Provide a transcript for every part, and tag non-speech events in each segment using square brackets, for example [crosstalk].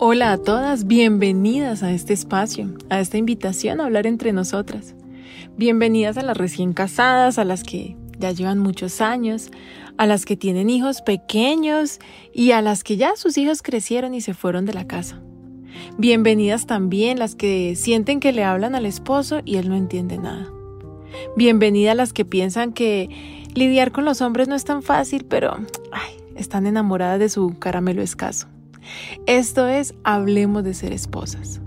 Hola a todas, bienvenidas a este espacio, a esta invitación a hablar entre nosotras. Bienvenidas a las recién casadas, a las que ya llevan muchos años, a las que tienen hijos pequeños y a las que ya sus hijos crecieron y se fueron de la casa. Bienvenidas también las que sienten que le hablan al esposo y él no entiende nada. Bienvenidas las que piensan que lidiar con los hombres no es tan fácil, pero están enamoradas de su caramelo escaso. Esto es Hablemos de ser esposas.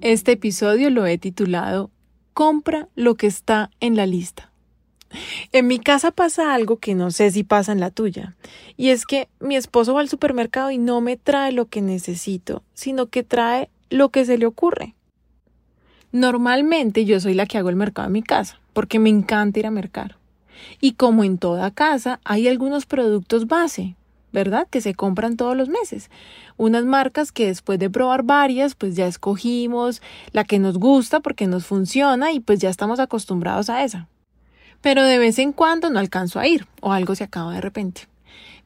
Este episodio lo he titulado Compra lo que está en la lista. En mi casa pasa algo que no sé si pasa en la tuya, y es que mi esposo va al supermercado y no me trae lo que necesito, sino que trae lo que se le ocurre. Normalmente yo soy la que hago el mercado en mi casa, porque me encanta ir a mercar. Y como en toda casa, hay algunos productos base, ¿verdad? Que se compran todos los meses. Unas marcas que después de probar varias, pues ya escogimos la que nos gusta porque nos funciona y pues ya estamos acostumbrados a esa. Pero de vez en cuando no alcanzo a ir o algo se acaba de repente.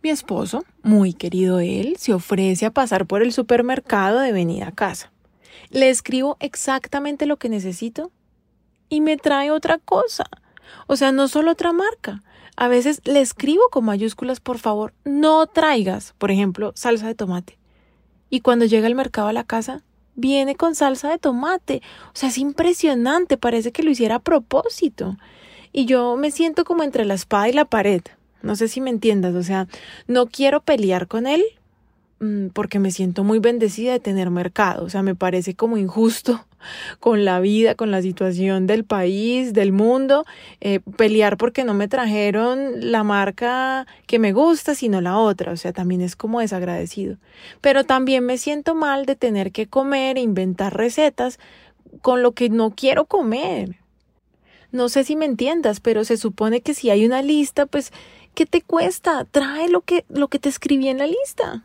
Mi esposo, muy querido él, se ofrece a pasar por el supermercado de venida a casa. Le escribo exactamente lo que necesito y me trae otra cosa. O sea, no solo otra marca. A veces le escribo con mayúsculas, por favor, no traigas, por ejemplo, salsa de tomate. Y cuando llega el mercado a la casa, viene con salsa de tomate. O sea, es impresionante, parece que lo hiciera a propósito. Y yo me siento como entre la espada y la pared. No sé si me entiendas, o sea, no quiero pelear con él, porque me siento muy bendecida de tener mercado, o sea, me parece como injusto [laughs] con la vida, con la situación del país, del mundo, eh, pelear porque no me trajeron la marca que me gusta, sino la otra, o sea, también es como desagradecido. Pero también me siento mal de tener que comer e inventar recetas con lo que no quiero comer. No sé si me entiendas, pero se supone que si hay una lista, pues, ¿qué te cuesta? Trae lo que, lo que te escribí en la lista.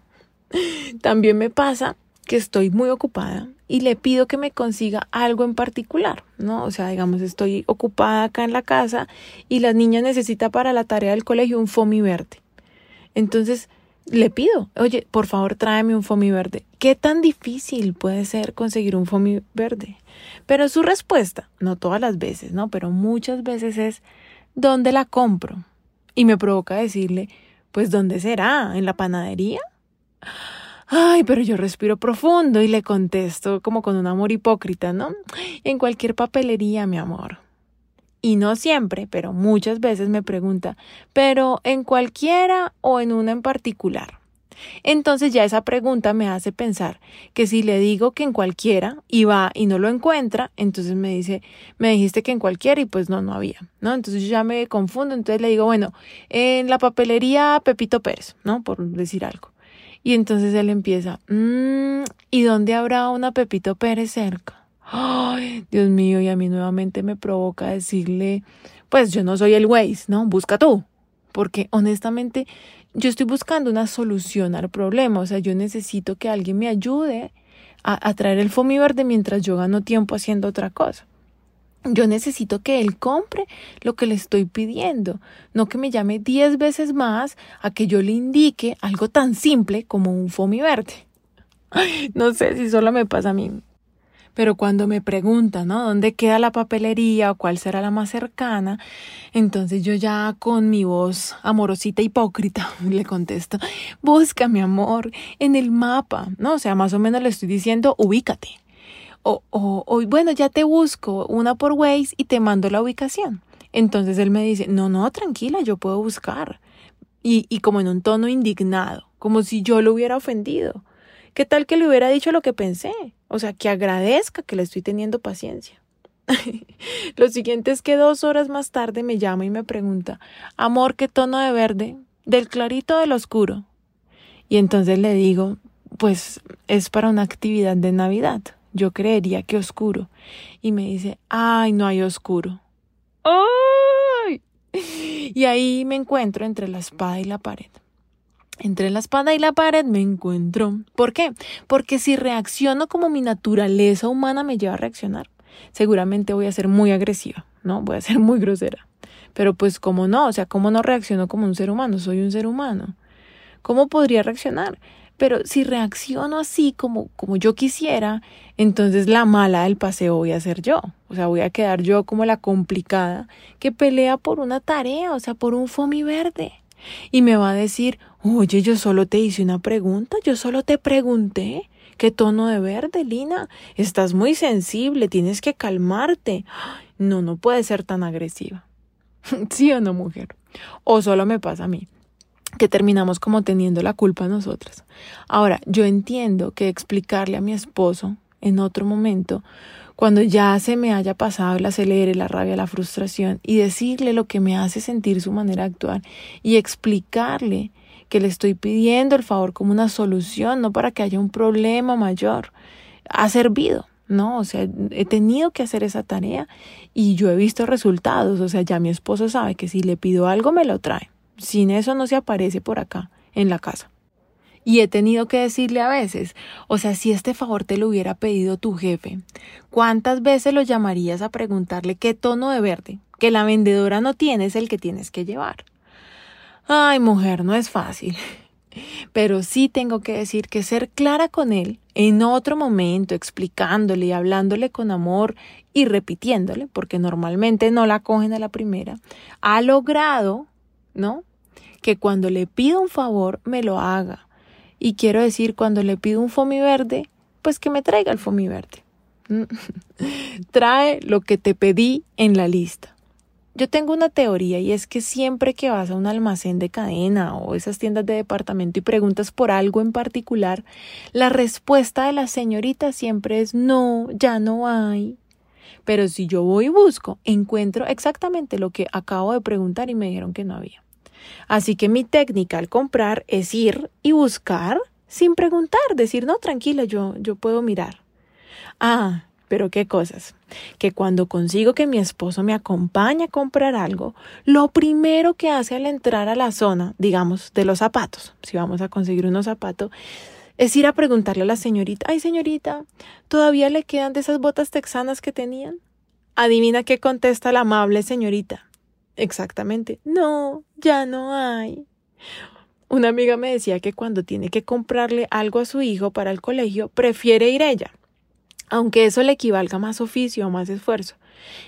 También me pasa que estoy muy ocupada y le pido que me consiga algo en particular, ¿no? O sea, digamos, estoy ocupada acá en la casa y la niña necesita para la tarea del colegio un foamy verde. Entonces, le pido, oye, por favor, tráeme un foamy verde. ¿Qué tan difícil puede ser conseguir un foamy verde? Pero su respuesta, no todas las veces, ¿no? Pero muchas veces es, ¿dónde la compro? Y me provoca decirle, pues, ¿dónde será? ¿En la panadería? Ay, pero yo respiro profundo y le contesto como con un amor hipócrita, ¿no? En cualquier papelería, mi amor. Y no siempre, pero muchas veces me pregunta, ¿pero en cualquiera o en una en particular? Entonces ya esa pregunta me hace pensar que si le digo que en cualquiera y va y no lo encuentra, entonces me dice, me dijiste que en cualquiera y pues no, no había, ¿no? Entonces yo ya me confundo, entonces le digo, bueno, en la papelería Pepito Pérez, ¿no? Por decir algo. Y entonces él empieza, mmm, ¿y dónde habrá una Pepito Pérez cerca? Ay, Dios mío, y a mí nuevamente me provoca decirle, pues yo no soy el Waze, ¿no? Busca tú. Porque honestamente yo estoy buscando una solución al problema, o sea, yo necesito que alguien me ayude a, traer el foamy verde mientras yo gano tiempo haciendo otra cosa. Yo necesito que él compre lo que le estoy pidiendo, no que me llame diez veces más a que yo le indique algo tan simple como un foamy verde. [laughs] no sé si solo me pasa a mí. Pero cuando me preguntan, ¿no? ¿Dónde queda la papelería o cuál será la más cercana? Entonces yo ya con mi voz amorosita hipócrita [laughs] le contesto, busca mi amor en el mapa, ¿no? O sea, más o menos le estoy diciendo, ubícate o, o, bueno, ya te busco una por Waze y te mando la ubicación. Entonces él me dice, no, no, tranquila, yo puedo buscar. Y, y como en un tono indignado, como si yo lo hubiera ofendido. ¿Qué tal que le hubiera dicho lo que pensé? O sea, que agradezca que le estoy teniendo paciencia. [laughs] lo siguiente es que dos horas más tarde me llama y me pregunta, amor, ¿qué tono de verde? ¿Del clarito o del oscuro? Y entonces le digo, pues es para una actividad de Navidad yo creería que oscuro. Y me dice, ay, no hay oscuro. ¡Ay! [laughs] Y ahí me encuentro entre la espada y la pared. Entre la espada y la pared me encuentro. ¿Por qué? Porque si reacciono como mi naturaleza humana me lleva a reaccionar, seguramente voy a ser muy agresiva, ¿no? Voy a ser muy grosera. Pero pues, ¿cómo no? O sea, ¿cómo no reacciono como un ser humano? Soy un ser humano. ¿Cómo podría reaccionar? Pero si reacciono así como, como yo quisiera, entonces la mala del paseo voy a ser yo. O sea, voy a quedar yo como la complicada que pelea por una tarea, o sea, por un fomi verde. Y me va a decir, oye, yo solo te hice una pregunta, yo solo te pregunté. ¿Qué tono de verde, Lina? Estás muy sensible, tienes que calmarte. No, no puede ser tan agresiva. [laughs] ¿Sí o no, mujer? O solo me pasa a mí que terminamos como teniendo la culpa nosotras. Ahora, yo entiendo que explicarle a mi esposo en otro momento, cuando ya se me haya pasado el acelere, la rabia, la frustración, y decirle lo que me hace sentir su manera de actuar, y explicarle que le estoy pidiendo el favor como una solución, no para que haya un problema mayor, ha servido. ¿no? O sea, he tenido que hacer esa tarea y yo he visto resultados, o sea, ya mi esposo sabe que si le pido algo me lo trae. Sin eso no se aparece por acá, en la casa. Y he tenido que decirle a veces, o sea, si este favor te lo hubiera pedido tu jefe, ¿cuántas veces lo llamarías a preguntarle qué tono de verde que la vendedora no tiene es el que tienes que llevar? Ay, mujer, no es fácil. [laughs] Pero sí tengo que decir que ser clara con él en otro momento, explicándole y hablándole con amor y repitiéndole, porque normalmente no la cogen a la primera, ha logrado ¿no? Que cuando le pido un favor me lo haga. Y quiero decir, cuando le pido un fomi verde, pues que me traiga el fomi verde. [laughs] Trae lo que te pedí en la lista. Yo tengo una teoría y es que siempre que vas a un almacén de cadena o esas tiendas de departamento y preguntas por algo en particular, la respuesta de la señorita siempre es no, ya no hay. Pero si yo voy y busco, encuentro exactamente lo que acabo de preguntar y me dijeron que no había. Así que mi técnica al comprar es ir y buscar sin preguntar, decir, no, tranquila, yo, yo puedo mirar. Ah, pero qué cosas. Que cuando consigo que mi esposo me acompañe a comprar algo, lo primero que hace al entrar a la zona, digamos, de los zapatos, si vamos a conseguir unos zapatos, es ir a preguntarle a la señorita, ay señorita, ¿todavía le quedan de esas botas texanas que tenían? Adivina qué contesta la amable señorita. Exactamente. No, ya no hay. Una amiga me decía que cuando tiene que comprarle algo a su hijo para el colegio, prefiere ir ella, aunque eso le equivalga más oficio o más esfuerzo,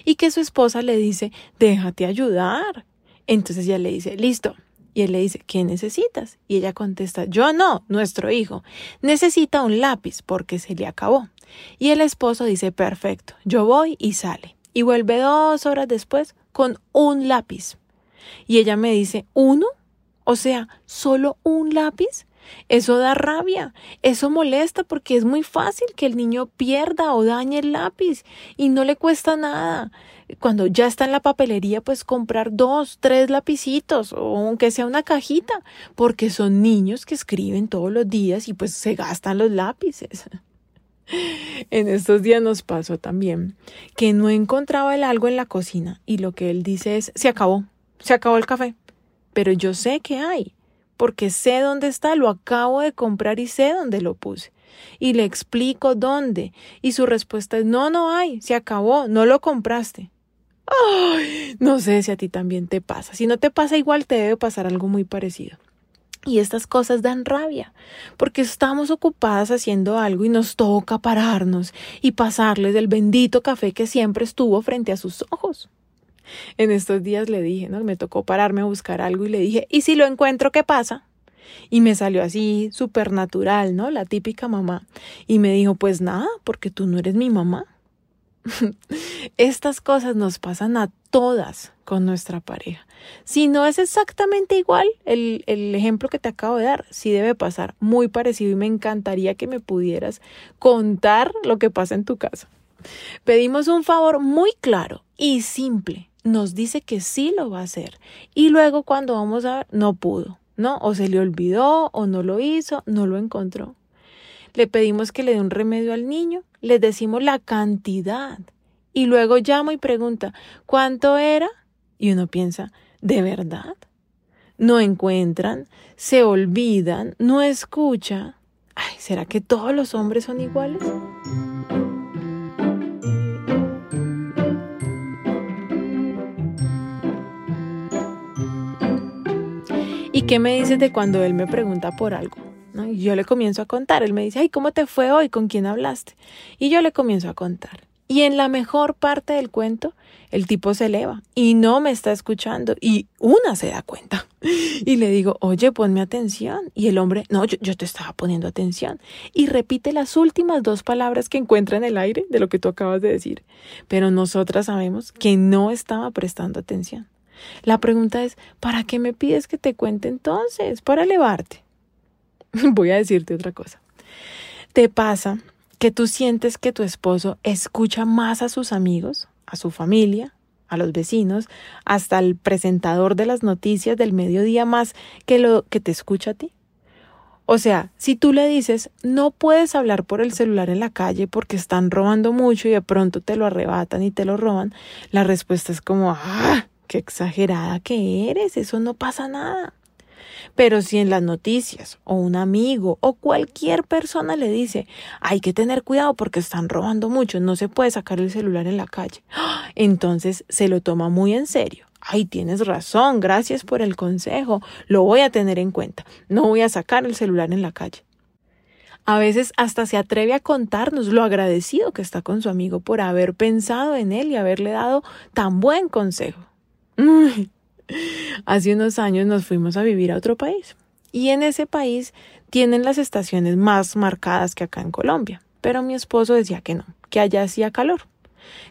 y que su esposa le dice, déjate ayudar. Entonces ella le dice, listo. Y él le dice, ¿qué necesitas? Y ella contesta, yo no, nuestro hijo. Necesita un lápiz porque se le acabó. Y el esposo dice, perfecto, yo voy y sale. Y vuelve dos horas después con un lápiz. Y ella me dice, ¿uno? O sea, solo un lápiz. Eso da rabia, eso molesta porque es muy fácil que el niño pierda o dañe el lápiz y no le cuesta nada. Cuando ya está en la papelería, pues comprar dos, tres lapicitos o aunque sea una cajita, porque son niños que escriben todos los días y pues se gastan los lápices. En estos días nos pasó también que no encontraba el algo en la cocina y lo que él dice es, se acabó, se acabó el café. Pero yo sé que hay, porque sé dónde está, lo acabo de comprar y sé dónde lo puse. Y le explico dónde. Y su respuesta es, no, no hay, se acabó, no lo compraste. No sé si a ti también te pasa. Si no te pasa igual, te debe pasar algo muy parecido. Y estas cosas dan rabia, porque estamos ocupadas haciendo algo y nos toca pararnos y pasarles el bendito café que siempre estuvo frente a sus ojos. En estos días le dije, ¿no? Me tocó pararme a buscar algo y le dije, ¿y si lo encuentro, qué pasa? Y me salió así súper natural, ¿no? La típica mamá. Y me dijo, pues nada, porque tú no eres mi mamá. [laughs] Estas cosas nos pasan a todas con nuestra pareja. Si no es exactamente igual, el, el, ejemplo que te acabo de dar, sí debe pasar muy parecido y me encantaría que me pudieras contar lo que pasa en tu casa. Pedimos un favor muy claro y simple. Nos dice que sí lo va a hacer. Y luego cuando vamos a ver, no pudo, ¿no? O se le olvidó, o no lo hizo, no lo encontró. Le pedimos que le dé un remedio al niño, le decimos la cantidad. Y luego llamo y pregunta, ¿cuánto era? Y uno piensa, ¿de verdad? No encuentran, se olvidan, no escucha. Ay, ¿será que todos los hombres son iguales? qué me dices de cuando él me pregunta por algo? Y yo le comienzo a contar. Él me dice, ay, ¿cómo te fue hoy? ¿Con quién hablaste? Y yo le comienzo a contar. Y en la mejor parte del cuento, el tipo se eleva y no me está escuchando y una se da cuenta. [laughs] Y le digo, oye, ponme atención. Y el hombre, no, yo, yo, te estaba poniendo atención. Y repite las últimas dos palabras que encuentra en el aire de lo que tú acabas de decir. Pero nosotras sabemos que no estaba prestando atención. La pregunta es, ¿para qué me pides que te cuente entonces? Para elevarte. [laughs] Voy a decirte otra cosa. ¿Te pasa que tú sientes que tu esposo escucha más a sus amigos, a su familia, a los vecinos, hasta el presentador de las noticias del mediodía más que lo que te escucha a ti? O sea, si tú le dices, no puedes hablar por el celular en la calle porque están robando mucho y de pronto te lo arrebatan y te lo roban, la respuesta es como, ah, qué exagerada que eres, eso no pasa nada. Pero si en las noticias o un amigo o cualquier persona le dice, hay que tener cuidado porque están robando mucho, no se puede sacar el celular en la calle, [gasps] entonces se lo toma muy en serio. Ay, tienes razón, gracias por el consejo, lo voy a tener en cuenta, no voy a sacar el celular en la calle. A veces hasta se atreve a contarnos lo agradecido que está con su amigo por haber pensado en él y haberle dado tan buen consejo. Hace unos años nos fuimos a vivir a otro país y en ese país tienen las estaciones más marcadas que acá en Colombia, pero mi esposo decía que no, que allá hacía calor.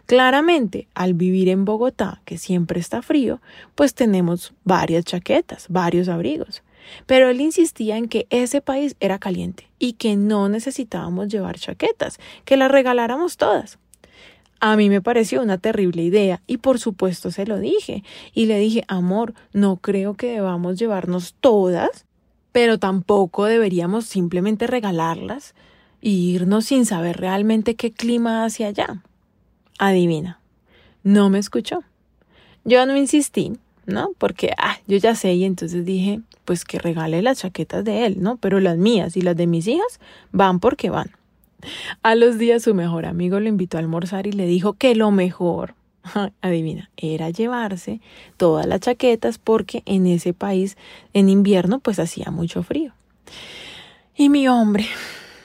Claramente, al vivir en Bogotá, que siempre está frío, pues tenemos varias chaquetas, varios abrigos. Pero él insistía en que ese país era caliente y que no necesitábamos llevar chaquetas, que las regaláramos todas. A mí me pareció una terrible idea y por supuesto se lo dije y le dije, amor, no creo que debamos llevarnos todas, pero tampoco deberíamos simplemente regalarlas e irnos sin saber realmente qué clima hacia allá. Adivina, no me escuchó. Yo no insistí, ¿no? Porque, ah, yo ya sé y entonces dije, pues que regale las chaquetas de él, ¿no? Pero las mías y las de mis hijas van porque van. A los días su mejor amigo lo invitó a almorzar y le dijo que lo mejor, [laughs] adivina, era llevarse todas las chaquetas porque en ese país en invierno pues hacía mucho frío. Y mi hombre,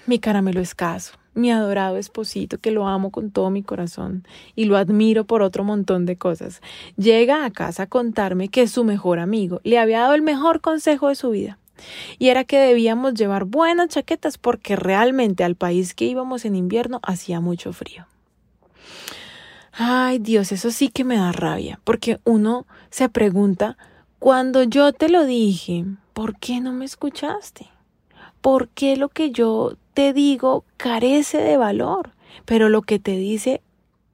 mi caramelo escaso, mi adorado esposito, que lo amo con todo mi corazón y lo admiro por otro montón de cosas, llega a casa a contarme que su mejor amigo le había dado el mejor consejo de su vida y era que debíamos llevar buenas chaquetas porque realmente al país que íbamos en invierno hacía mucho frío. Ay Dios, eso sí que me da rabia, porque uno se pregunta, cuando yo te lo dije, ¿por qué no me escuchaste? ¿Por qué lo que yo te digo carece de valor? Pero lo que te dice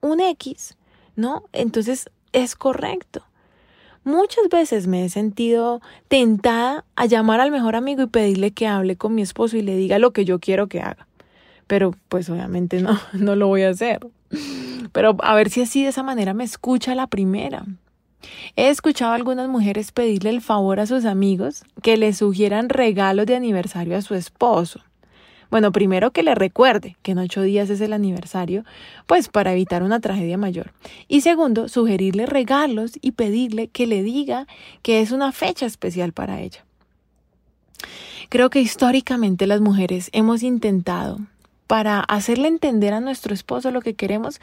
un X, ¿no? Entonces es correcto. Muchas veces me he sentido tentada a llamar al mejor amigo y pedirle que hable con mi esposo y le diga lo que yo quiero que haga. Pero pues obviamente no, [laughs] no lo voy a hacer. Pero a ver si así de esa manera me escucha la primera. He escuchado a algunas mujeres pedirle el favor a sus amigos que le sugieran regalos de aniversario a su esposo. Bueno, primero que le recuerde que en ocho días es el aniversario, pues para evitar una tragedia mayor. Y segundo, sugerirle regalos y pedirle que le diga que es una fecha especial para ella. Creo que históricamente las mujeres hemos intentado, para hacerle entender a nuestro esposo lo que queremos,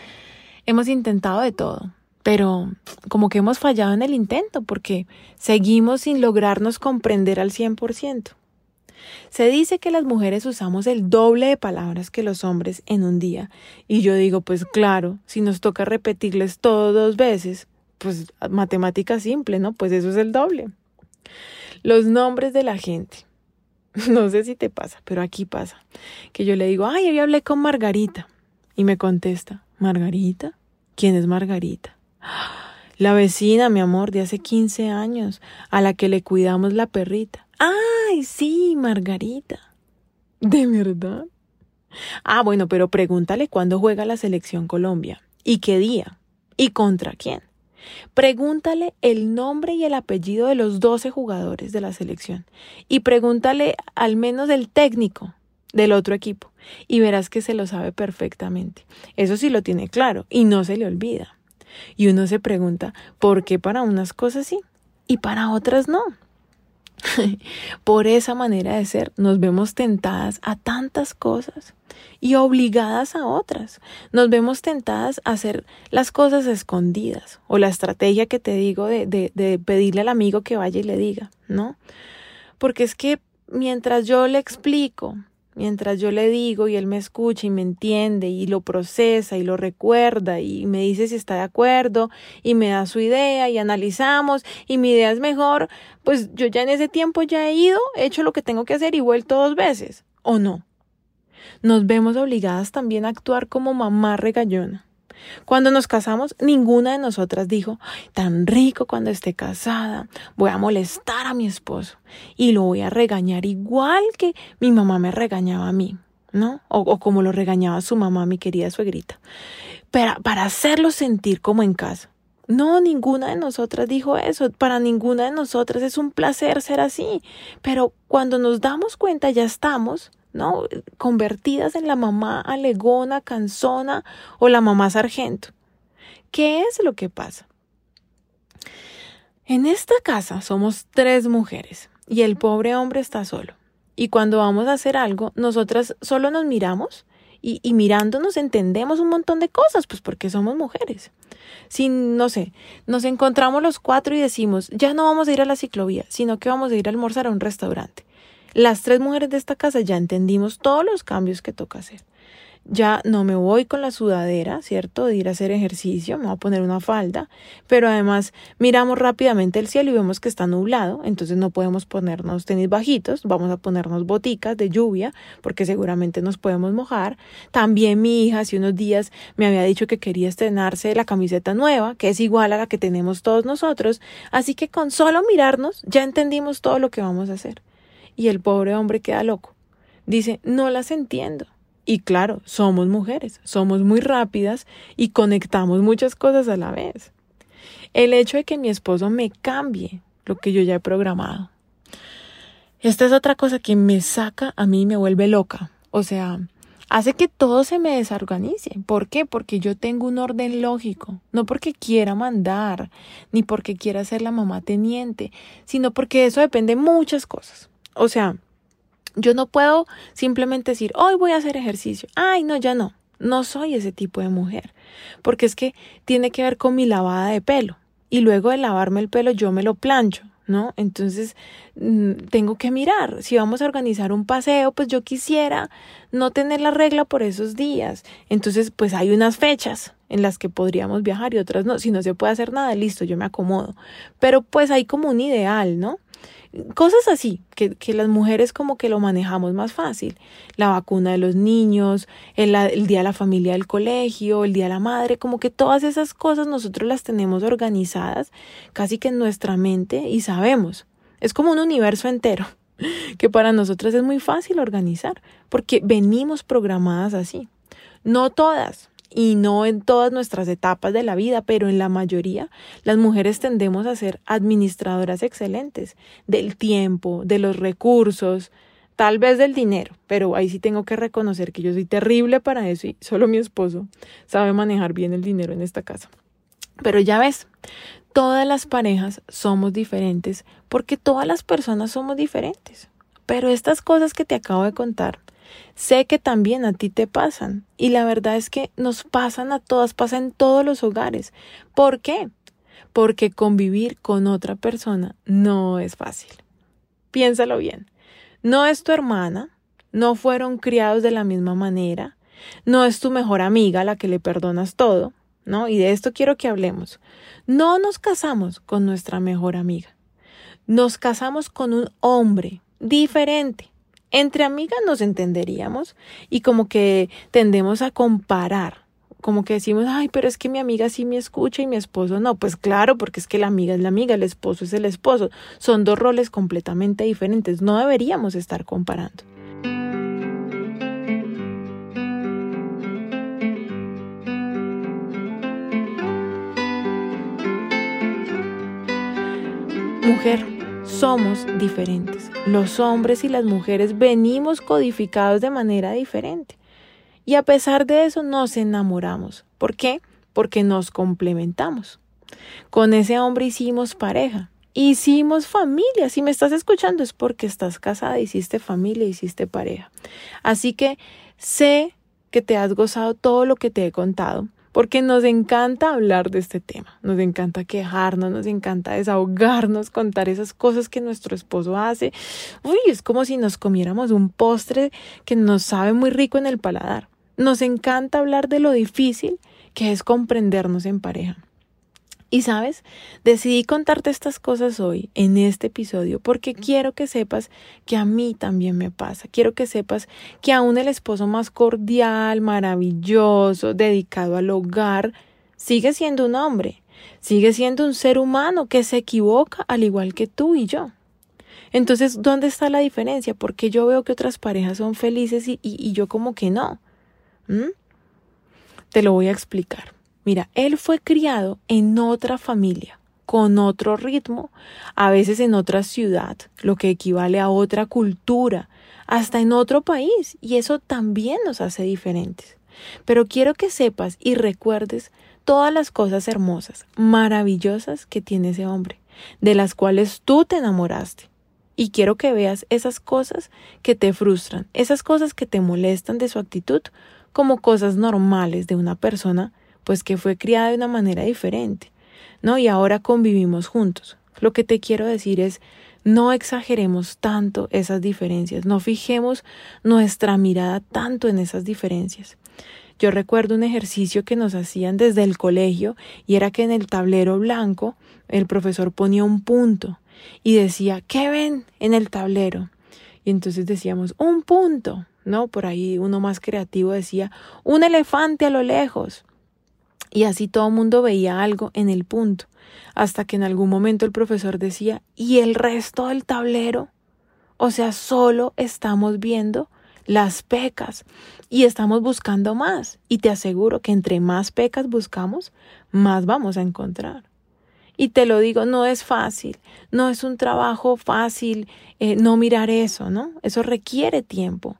hemos intentado de todo pero como que hemos fallado en el intento porque seguimos sin lograrnos comprender al 100%. Se dice que las mujeres usamos el doble de palabras que los hombres en un día. Y yo digo, pues claro, si nos toca repetirles todo dos veces, pues matemática simple, ¿no? Pues eso es el doble. Los nombres de la gente. [laughs] No sé si te pasa, pero aquí pasa. Que yo le digo, ay, hoy hablé con Margarita. Y me contesta, ¿Margarita? ¿Quién es Margarita? [gasps] La vecina, mi amor, de hace 15 años, a la que le cuidamos la perrita. ¡Ay, sí, Margarita! ¿De verdad? Ah, bueno, pero pregúntale cuándo juega la selección Colombia y qué día y contra quién. Pregúntale el nombre y el apellido de los 12 jugadores de la selección y pregúntale al menos el técnico del otro equipo y verás que se lo sabe perfectamente. Eso sí lo tiene claro y no se le olvida. Y uno se pregunta, ¿por qué para unas cosas sí y para otras no? [laughs] Por esa manera de ser nos vemos tentadas a tantas cosas y obligadas a otras. Nos vemos tentadas a hacer las cosas escondidas o la estrategia que te digo de, de, pedirle al amigo que vaya y le diga, ¿no? Porque es que mientras yo le explico Mientras yo le digo y él me escucha y me entiende y lo procesa y lo recuerda y me dice si está de acuerdo y me da su idea y analizamos y mi idea es mejor, pues yo ya en ese tiempo ya he ido, he hecho lo que tengo que hacer y vuelto dos veces. ¿O no? Nos vemos obligadas también a actuar como mamá regallona. Cuando nos casamos, ninguna de nosotras dijo, tan rico cuando esté casada, voy a molestar a mi esposo y lo voy a regañar igual que mi mamá me regañaba a mí, ¿no? O, como lo regañaba su mamá, mi querida suegrita, para, para hacerlo sentir como en casa. No, ninguna de nosotras dijo eso. Para ninguna de nosotras es un placer ser así. Pero cuando nos damos cuenta ya estamos ¿no? Convertidas en la mamá alegona, cansona o la mamá sargento. ¿Qué es lo que pasa? En esta casa somos tres mujeres y el pobre hombre está solo. Y cuando vamos a hacer algo, nosotras solo nos miramos y, y, mirándonos entendemos un montón de cosas, pues porque somos mujeres. Si, no sé, nos encontramos los cuatro y decimos, ya no vamos a ir a la ciclovía, sino que vamos a ir a almorzar a un restaurante. Las tres mujeres de esta casa ya entendimos todos los cambios que toca hacer. Ya no me voy con la sudadera, ¿cierto? De ir a hacer ejercicio, me voy a poner una falda, pero además miramos rápidamente el cielo y vemos que está nublado, entonces no podemos ponernos tenis bajitos, vamos a ponernos boticas de lluvia, porque seguramente nos podemos mojar. También mi hija hace unos días me había dicho que quería estrenarse la camiseta nueva, que es igual a la que tenemos todos nosotros, así que con solo mirarnos ya entendimos todo lo que vamos a hacer y el pobre hombre queda loco. Dice, no las entiendo. Y claro, somos mujeres, somos muy rápidas y conectamos muchas cosas a la vez. El hecho de que mi esposo me cambie lo que yo ya he programado. Esta es otra cosa que me saca a mí y me vuelve loca. O sea, hace que todo se me desorganice. ¿Por qué? Porque yo tengo un orden lógico, no porque quiera mandar, ni porque quiera ser la mamá teniente, sino porque eso depende de muchas cosas. O sea, yo no puedo simplemente decir, hoy voy a hacer ejercicio. Ay, no, ya no. No soy ese tipo de mujer. Porque es que tiene que ver con mi lavada de pelo. Y luego de lavarme el pelo yo me lo plancho, ¿no? Entonces mm, tengo que mirar. Si vamos a organizar un paseo, pues yo quisiera no tener la regla por esos días. Entonces, pues hay unas fechas en las que podríamos viajar y otras no. Si no se puede hacer nada, listo, yo me acomodo. Pero pues hay como un ideal, ¿no? Cosas así, que, que, las mujeres como que lo manejamos más fácil. La vacuna de los niños, el, el, día de la familia del colegio, el día de la madre, como que todas esas cosas nosotros las tenemos organizadas casi que en nuestra mente y sabemos. Es como un universo entero [laughs] que para nosotras es muy fácil organizar porque venimos programadas así. No todas, y no en todas nuestras etapas de la vida, pero en la mayoría, las mujeres tendemos a ser administradoras excelentes del tiempo, de los recursos, tal vez del dinero, pero ahí sí tengo que reconocer que yo soy terrible para eso y solo mi esposo sabe manejar bien el dinero en esta casa. Pero ya ves, todas las parejas somos diferentes porque todas las personas somos diferentes. Pero estas cosas que te acabo de contar Sé que también a ti te pasan y la verdad es que nos pasan a todas, pasan en todos los hogares. ¿Por qué? Porque convivir con otra persona no es fácil. Piénsalo bien. No es tu hermana, no fueron criados de la misma manera, no es tu mejor amiga la que le perdonas todo, ¿no? Y de esto quiero que hablemos. No nos casamos con nuestra mejor amiga. Nos casamos con un hombre diferente, entre amigas nos entenderíamos y como que tendemos a comparar, como que decimos, ay, pero es que mi amiga sí me escucha y mi esposo no. Pues claro, porque es que la amiga es la amiga, el esposo es el esposo. Son dos roles completamente diferentes. No deberíamos estar comparando. Mujer, somos diferentes. Los hombres y las mujeres venimos codificados de manera diferente. Y a pesar de eso nos enamoramos. ¿Por qué? Porque nos complementamos. Con ese hombre hicimos pareja. Hicimos familia. Si me estás escuchando es porque estás casada, hiciste familia, hiciste pareja. Así que sé que te has gozado todo lo que te he contado porque nos encanta hablar de este tema, nos encanta quejarnos, nos encanta desahogarnos, contar esas cosas que nuestro esposo hace. Uy, es como si nos comiéramos un postre que nos sabe muy rico en el paladar. Nos encanta hablar de lo difícil que es comprendernos en pareja. Y sabes, decidí contarte estas cosas hoy en este episodio porque quiero que sepas que a mí también me pasa. Quiero que sepas que aún el esposo más cordial, maravilloso, dedicado al hogar, sigue siendo un hombre, sigue siendo un ser humano que se equivoca al igual que tú y yo. Entonces, ¿dónde está la diferencia? Porque yo veo que otras parejas son felices y, y, yo como que no. ¿Mm? Te lo voy a explicar. Mira, él fue criado en otra familia, con otro ritmo, a veces en otra ciudad, lo que equivale a otra cultura, hasta en otro país, y eso también nos hace diferentes. Pero quiero que sepas y recuerdes todas las cosas hermosas, maravillosas que tiene ese hombre, de las cuales tú te enamoraste. Y quiero que veas esas cosas que te frustran, esas cosas que te molestan de su actitud, como cosas normales de una persona pues que fue criada de una manera diferente, ¿no? Y ahora convivimos juntos. Lo que te quiero decir es, no exageremos tanto esas diferencias, no fijemos nuestra mirada tanto en esas diferencias. Yo recuerdo un ejercicio que nos hacían desde el colegio y era que en el tablero blanco el profesor ponía un punto y decía, ¿qué ven en el tablero? Y entonces decíamos, un punto, ¿no? Por ahí uno más creativo decía, un elefante a lo lejos. Y así todo el mundo veía algo en el punto, hasta que en algún momento el profesor decía, ¿y el resto del tablero? O sea, solo estamos viendo las pecas y estamos buscando más. Y te aseguro que entre más pecas buscamos, más vamos a encontrar. Y te lo digo, no es fácil, no es un trabajo fácil eh, no mirar eso, ¿no? Eso requiere tiempo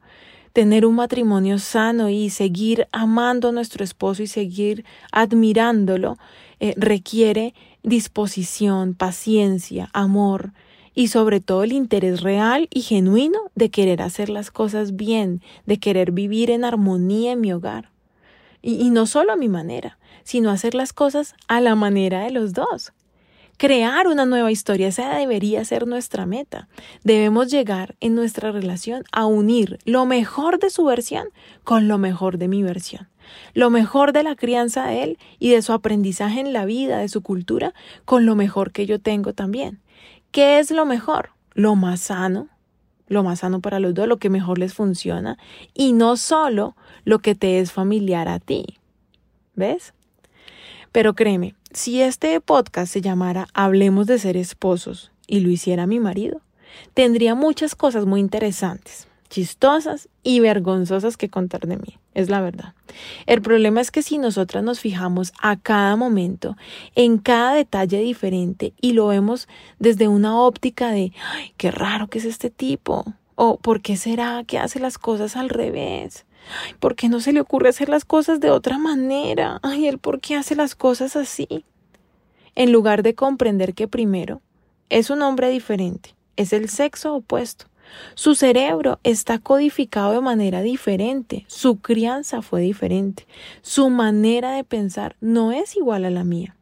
tener un matrimonio sano y seguir amando a nuestro esposo y seguir admirándolo eh, requiere disposición, paciencia, amor y sobre todo el interés real y genuino de querer hacer las cosas bien, de querer vivir en armonía en mi hogar. Y, y no solo a mi manera, sino hacer las cosas a la manera de los dos crear una nueva historia. Esa debería ser nuestra meta. Debemos llegar en nuestra relación a unir lo mejor de su versión con lo mejor de mi versión. Lo mejor de la crianza de él y de su aprendizaje en la vida, de su cultura, con lo mejor que yo tengo también. ¿Qué es lo mejor? Lo más sano, lo más sano para los dos, lo que mejor les funciona y no solo lo que te es familiar a ti. ¿Ves? Pero créeme, si este podcast se llamara Hablemos de ser esposos y lo hiciera mi marido, tendría muchas cosas muy interesantes, chistosas y vergonzosas que contar de mí, es la verdad. El problema es que si nosotras nos fijamos a cada momento, en cada detalle diferente y lo vemos desde una óptica de, ay, qué raro que es este tipo, o ¿por qué será que hace las cosas al revés? ¿Por qué no se le ocurre hacer las cosas de otra manera? Ay, él, ¿por qué hace las cosas así? En lugar de comprender que primero es un hombre diferente, es el sexo opuesto. Su cerebro está codificado de manera diferente, su crianza fue diferente, su manera de pensar no es igual a la mía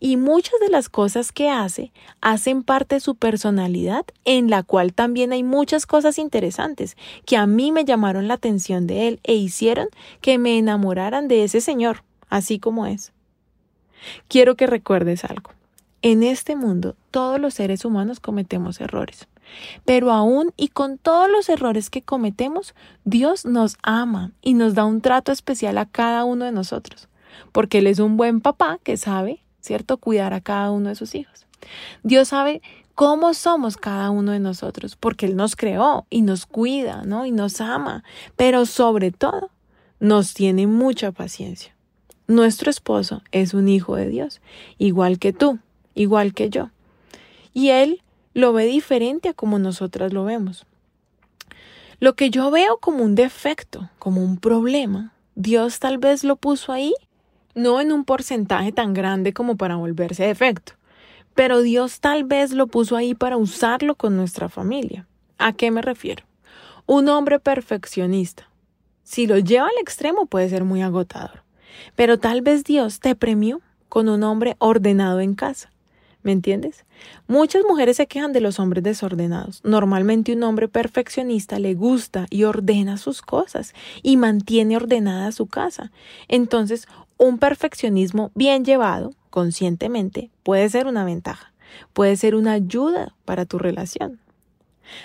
y muchas de las cosas que hace hacen parte de su personalidad, en la cual también hay muchas cosas interesantes que a mí me llamaron la atención de él e hicieron que me enamoraran de ese señor, así como es. Quiero que recuerdes algo. En este mundo todos los seres humanos cometemos errores. Pero aún y con todos los errores que cometemos, Dios nos ama y nos da un trato especial a cada uno de nosotros, porque Él es un buen papá que sabe ¿cierto? Cuidar a cada uno de sus hijos. Dios sabe cómo somos cada uno de nosotros, porque Él nos creó y nos cuida, ¿no? Y nos ama, pero sobre todo nos tiene mucha paciencia. Nuestro esposo es un hijo de Dios, igual que tú, igual que yo. Y Él lo ve diferente a como nosotras lo vemos. Lo que yo veo como un defecto, como un problema, Dios tal vez lo puso ahí no en un porcentaje tan grande como para volverse defecto, pero Dios tal vez lo puso ahí para usarlo con nuestra familia. ¿A qué me refiero? Un hombre perfeccionista. Si lo lleva al extremo puede ser muy agotador, pero tal vez Dios te premió con un hombre ordenado en casa. ¿Me entiendes? Muchas mujeres se quejan de los hombres desordenados. Normalmente un hombre perfeccionista le gusta y ordena sus cosas y mantiene ordenada su casa. Entonces, un perfeccionismo bien llevado, conscientemente, puede ser una ventaja, puede ser una ayuda para tu relación.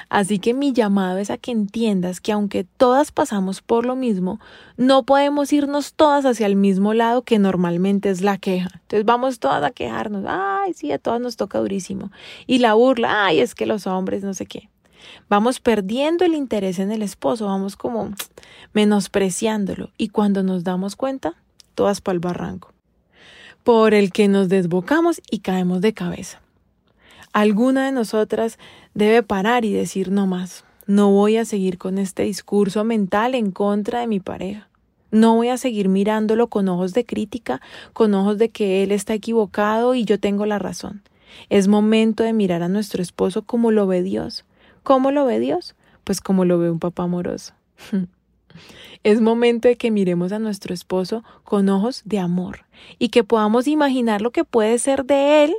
Así que mi llamado es a que entiendas que aunque todas pasamos por lo mismo, no podemos irnos todas hacia el mismo lado que normalmente es la queja. Entonces vamos todas a quejarnos, ay, sí, a todas nos toca durísimo. Y la burla, ay, es que los hombres no sé qué. Vamos perdiendo el interés en el esposo, vamos como [tsk] menospreciándolo y cuando nos damos cuenta, todas para el barranco, por el que nos desbocamos y caemos de cabeza. Alguna de nosotras debe parar y decir no más. No voy a seguir con este discurso mental en contra de mi pareja. No voy a seguir mirándolo con ojos de crítica, con ojos de que él está equivocado y yo tengo la razón. Es momento de mirar a nuestro esposo como lo ve Dios. ¿Cómo lo ve Dios? Pues como lo ve un papá amoroso. [laughs] es momento de que miremos a nuestro esposo con ojos de amor y que podamos imaginar lo que puede ser de él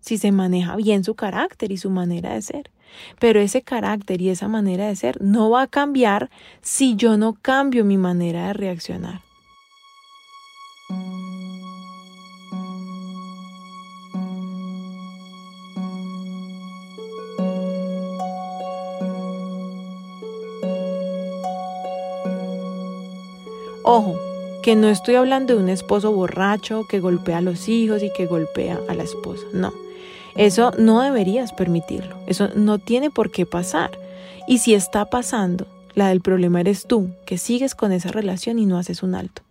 si se maneja bien su carácter y su manera de ser. Pero ese carácter y esa manera de ser no va a cambiar si yo no cambio mi manera de reaccionar. Ojo, que no estoy hablando de un esposo borracho que golpea a los hijos y que golpea a la esposa, no. Eso no deberías permitirlo, eso no tiene por qué pasar. Y si está pasando, la del problema eres tú, que sigues con esa relación y no haces un alto.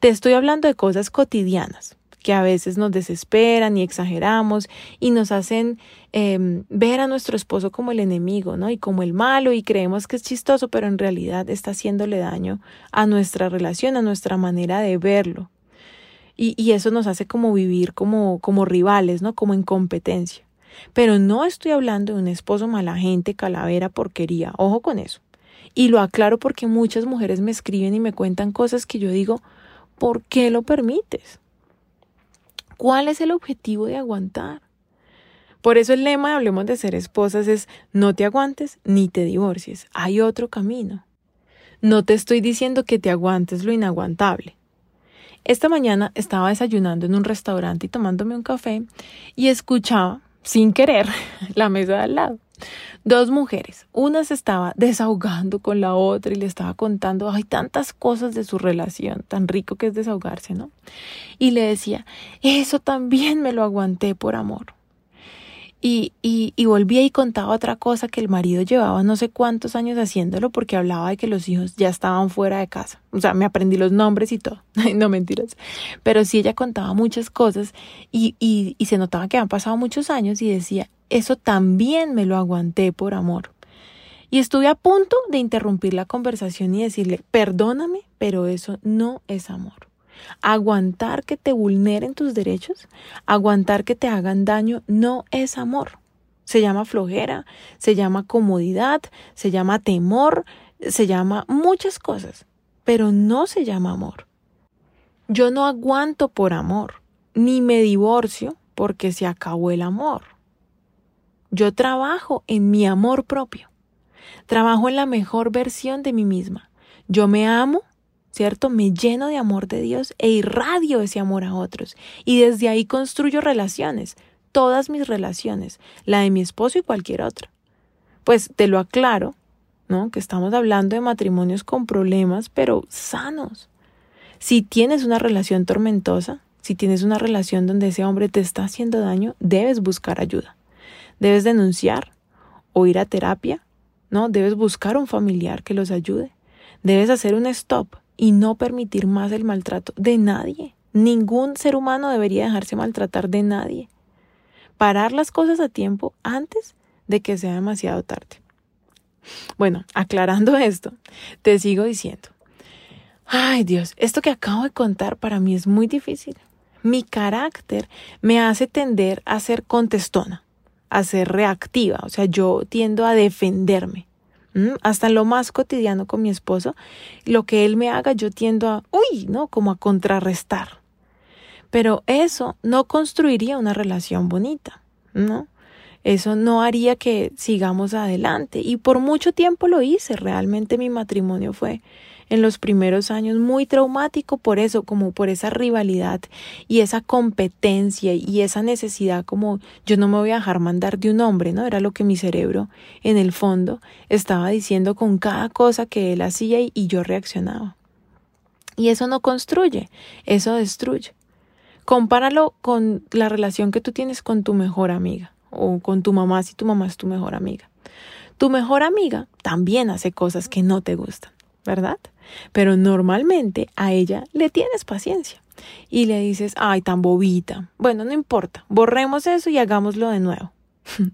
Te estoy hablando de cosas cotidianas, que a veces nos desesperan y exageramos y nos hacen em, ver a nuestro esposo como el enemigo, ¿no? Y como el malo y creemos que es chistoso, pero en realidad está haciéndole daño a nuestra relación, a nuestra manera de verlo. Y, eso nos hace como vivir como, como rivales, ¿no? Como en competencia. Pero no estoy hablando de un esposo mala gente, calavera, porquería. Ojo con eso. Y lo aclaro porque muchas mujeres me escriben y me cuentan cosas que yo digo, ¿por qué lo permites? ¿Cuál es el objetivo de aguantar? Por eso el lema de Hablemos de ser esposas es no te aguantes ni te divorcies. Hay otro camino. No te estoy diciendo que te aguantes lo inaguantable. Esta mañana estaba desayunando en un restaurante y tomándome un café y escuchaba, sin querer, [laughs] la mesa de al lado. Dos mujeres. Una se estaba desahogando con la otra y le estaba contando, hay tantas cosas de su relación, tan rico que es desahogarse, ¿no? Y le decía, eso también me lo aguanté por amor. Y, y, y volvía y contaba otra cosa que el marido llevaba no sé cuántos años haciéndolo porque hablaba de que los hijos ya estaban fuera de casa. O sea, me aprendí los nombres y todo. [laughs] no mentiras. Pero sí ella contaba muchas cosas y, y, y se notaba que habían pasado muchos años y decía, eso también me lo aguanté por amor. Y estuve a punto de interrumpir la conversación y decirle, perdóname, pero eso no es amor. Aguantar que te vulneren tus derechos, aguantar que te hagan daño, no es amor. Se llama flojera, se llama comodidad, se llama temor, se llama muchas cosas, pero no se llama amor. Yo no aguanto por amor, ni me divorcio porque se acabó el amor. Yo trabajo en mi amor propio. Trabajo en la mejor versión de mí misma. Yo me amo ¿cierto? Me lleno de amor de Dios e irradio ese amor a otros. Y desde ahí construyo relaciones, todas mis relaciones, la de mi esposo y cualquier otra. Pues te lo aclaro, ¿no? Que estamos hablando de matrimonios con problemas, pero sanos. Si tienes una relación tormentosa, si tienes una relación donde ese hombre te está haciendo daño, debes buscar ayuda. Debes denunciar o ir a terapia, ¿no? Debes buscar un familiar que los ayude. Debes hacer un stop y no permitir más el maltrato de nadie. Ningún ser humano debería dejarse maltratar de nadie. Parar las cosas a tiempo antes de que sea demasiado tarde. Bueno, aclarando [laughs] esto, te sigo diciendo. Ay Dios, esto que acabo de contar para mí es muy difícil, mi carácter me hace tender a ser contestona, a ser reactiva, o sea, yo tiendo a defenderme. Hasta en lo más cotidiano con mi esposo, lo que él me haga, yo tiendo a, uy, ¿no? Como a contrarrestar. Pero eso no construiría una relación bonita, ¿no? Eso no haría que sigamos adelante. Y por mucho tiempo lo hice. Realmente mi matrimonio fue en los primeros años muy traumático por eso, como por esa rivalidad y esa competencia y esa necesidad como yo no me voy a dejar mandar de un hombre, ¿no? Era lo que mi cerebro en el fondo estaba diciendo con cada cosa que él hacía y, yo reaccionaba. Y eso no construye, eso destruye. Compáralo con la relación que tú tienes con tu mejor amiga o con tu mamá si tu mamá es tu mejor amiga. Tu mejor amiga también hace cosas que no te gustan, ¿verdad? Pero normalmente a ella le tienes paciencia y le dices, ay, tan bobita. Bueno, no importa, borremos eso y hagámoslo de nuevo. [laughs]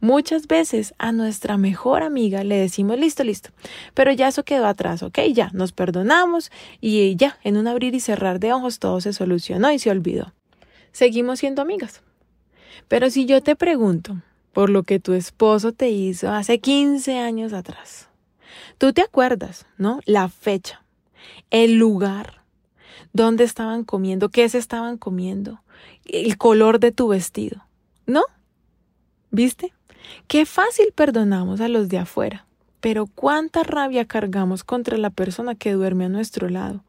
Muchas veces a nuestra mejor amiga le decimos listo, listo, pero ya eso quedó atrás, ok, ya nos perdonamos y ya en un abrir y cerrar de ojos todo se solucionó y se olvidó. Seguimos siendo amigas. Pero si yo te pregunto por lo que tu esposo te hizo hace 15 años atrás, tú te acuerdas, ¿no? La fecha, el lugar, dónde estaban comiendo, qué se estaban comiendo, el color de tu vestido, ¿no? ¿Viste? Qué fácil perdonamos a los de afuera, pero cuánta rabia cargamos contra la persona que duerme a nuestro lado.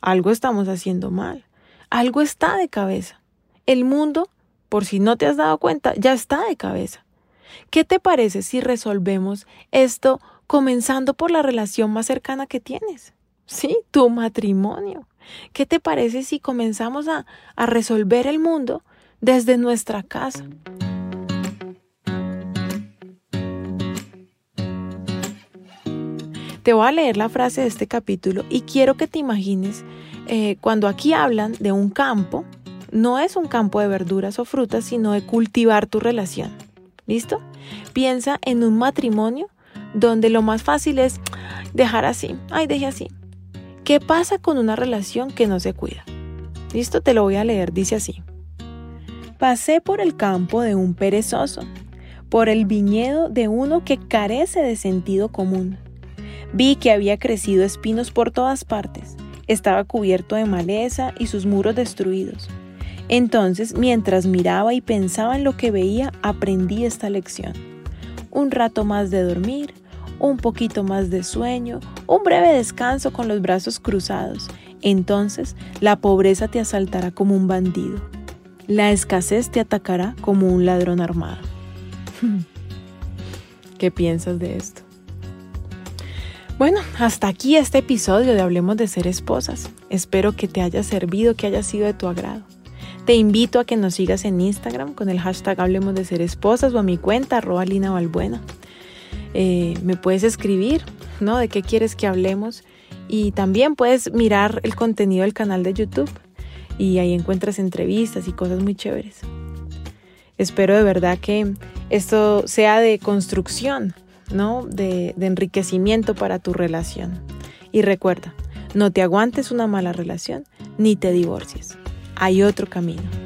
Algo estamos haciendo mal, algo está de cabeza. El mundo por si no te has dado cuenta, ya está de cabeza. ¿Qué te parece si resolvemos esto comenzando por la relación más cercana que tienes? Sí, tu matrimonio. ¿Qué te parece si comenzamos a, a resolver el mundo desde nuestra casa? Te voy a leer la frase de este capítulo y quiero que te imagines eh, cuando aquí hablan de un campo no es un campo de verduras o frutas, sino de cultivar tu relación. ¿Listo? Piensa en un matrimonio donde lo más fácil es dejar así, ay, deje así. ¿Qué pasa con una relación que no se cuida? ¿Listo? Te lo voy a leer, dice así. Pasé por el campo de un perezoso, por el viñedo de uno que carece de sentido común. Vi que había crecido espinos por todas partes, estaba cubierto de maleza y sus muros destruidos. Entonces, mientras miraba y pensaba en lo que veía, aprendí esta lección. Un rato más de dormir, un poquito más de sueño, un breve descanso con los brazos cruzados. Entonces, la pobreza te asaltará como un bandido. La escasez te atacará como un ladrón armado. ¿Qué piensas de esto? Bueno, hasta aquí este episodio de Hablemos de ser esposas. Espero que te haya servido, que haya sido de tu agrado. Te invito a que nos sigas en Instagram con el hashtag Hablemos de Ser Esposas o a mi cuenta, arroba Lina. Eh, me puedes escribir, ¿no? De qué quieres que hablemos. Y también puedes mirar el contenido del canal de YouTube. Y ahí encuentras entrevistas y cosas muy chéveres. Espero de verdad que esto sea de construcción, ¿no? De enriquecimiento para tu relación. Y recuerda, no te aguantes una mala relación ni te divorcies hay otro camino.